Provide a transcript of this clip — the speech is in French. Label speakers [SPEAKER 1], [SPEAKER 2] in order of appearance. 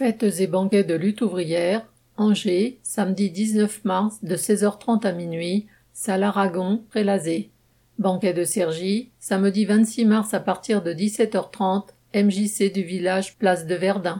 [SPEAKER 1] Fêtes et banquets de lutte ouvrière, Angers, samedi 19 mars de 16h30 à minuit, salle Aragon, Prélazé. Banquet de Cergy, samedi 26 mars à partir de 17h30, MJC du village Place de Verdun.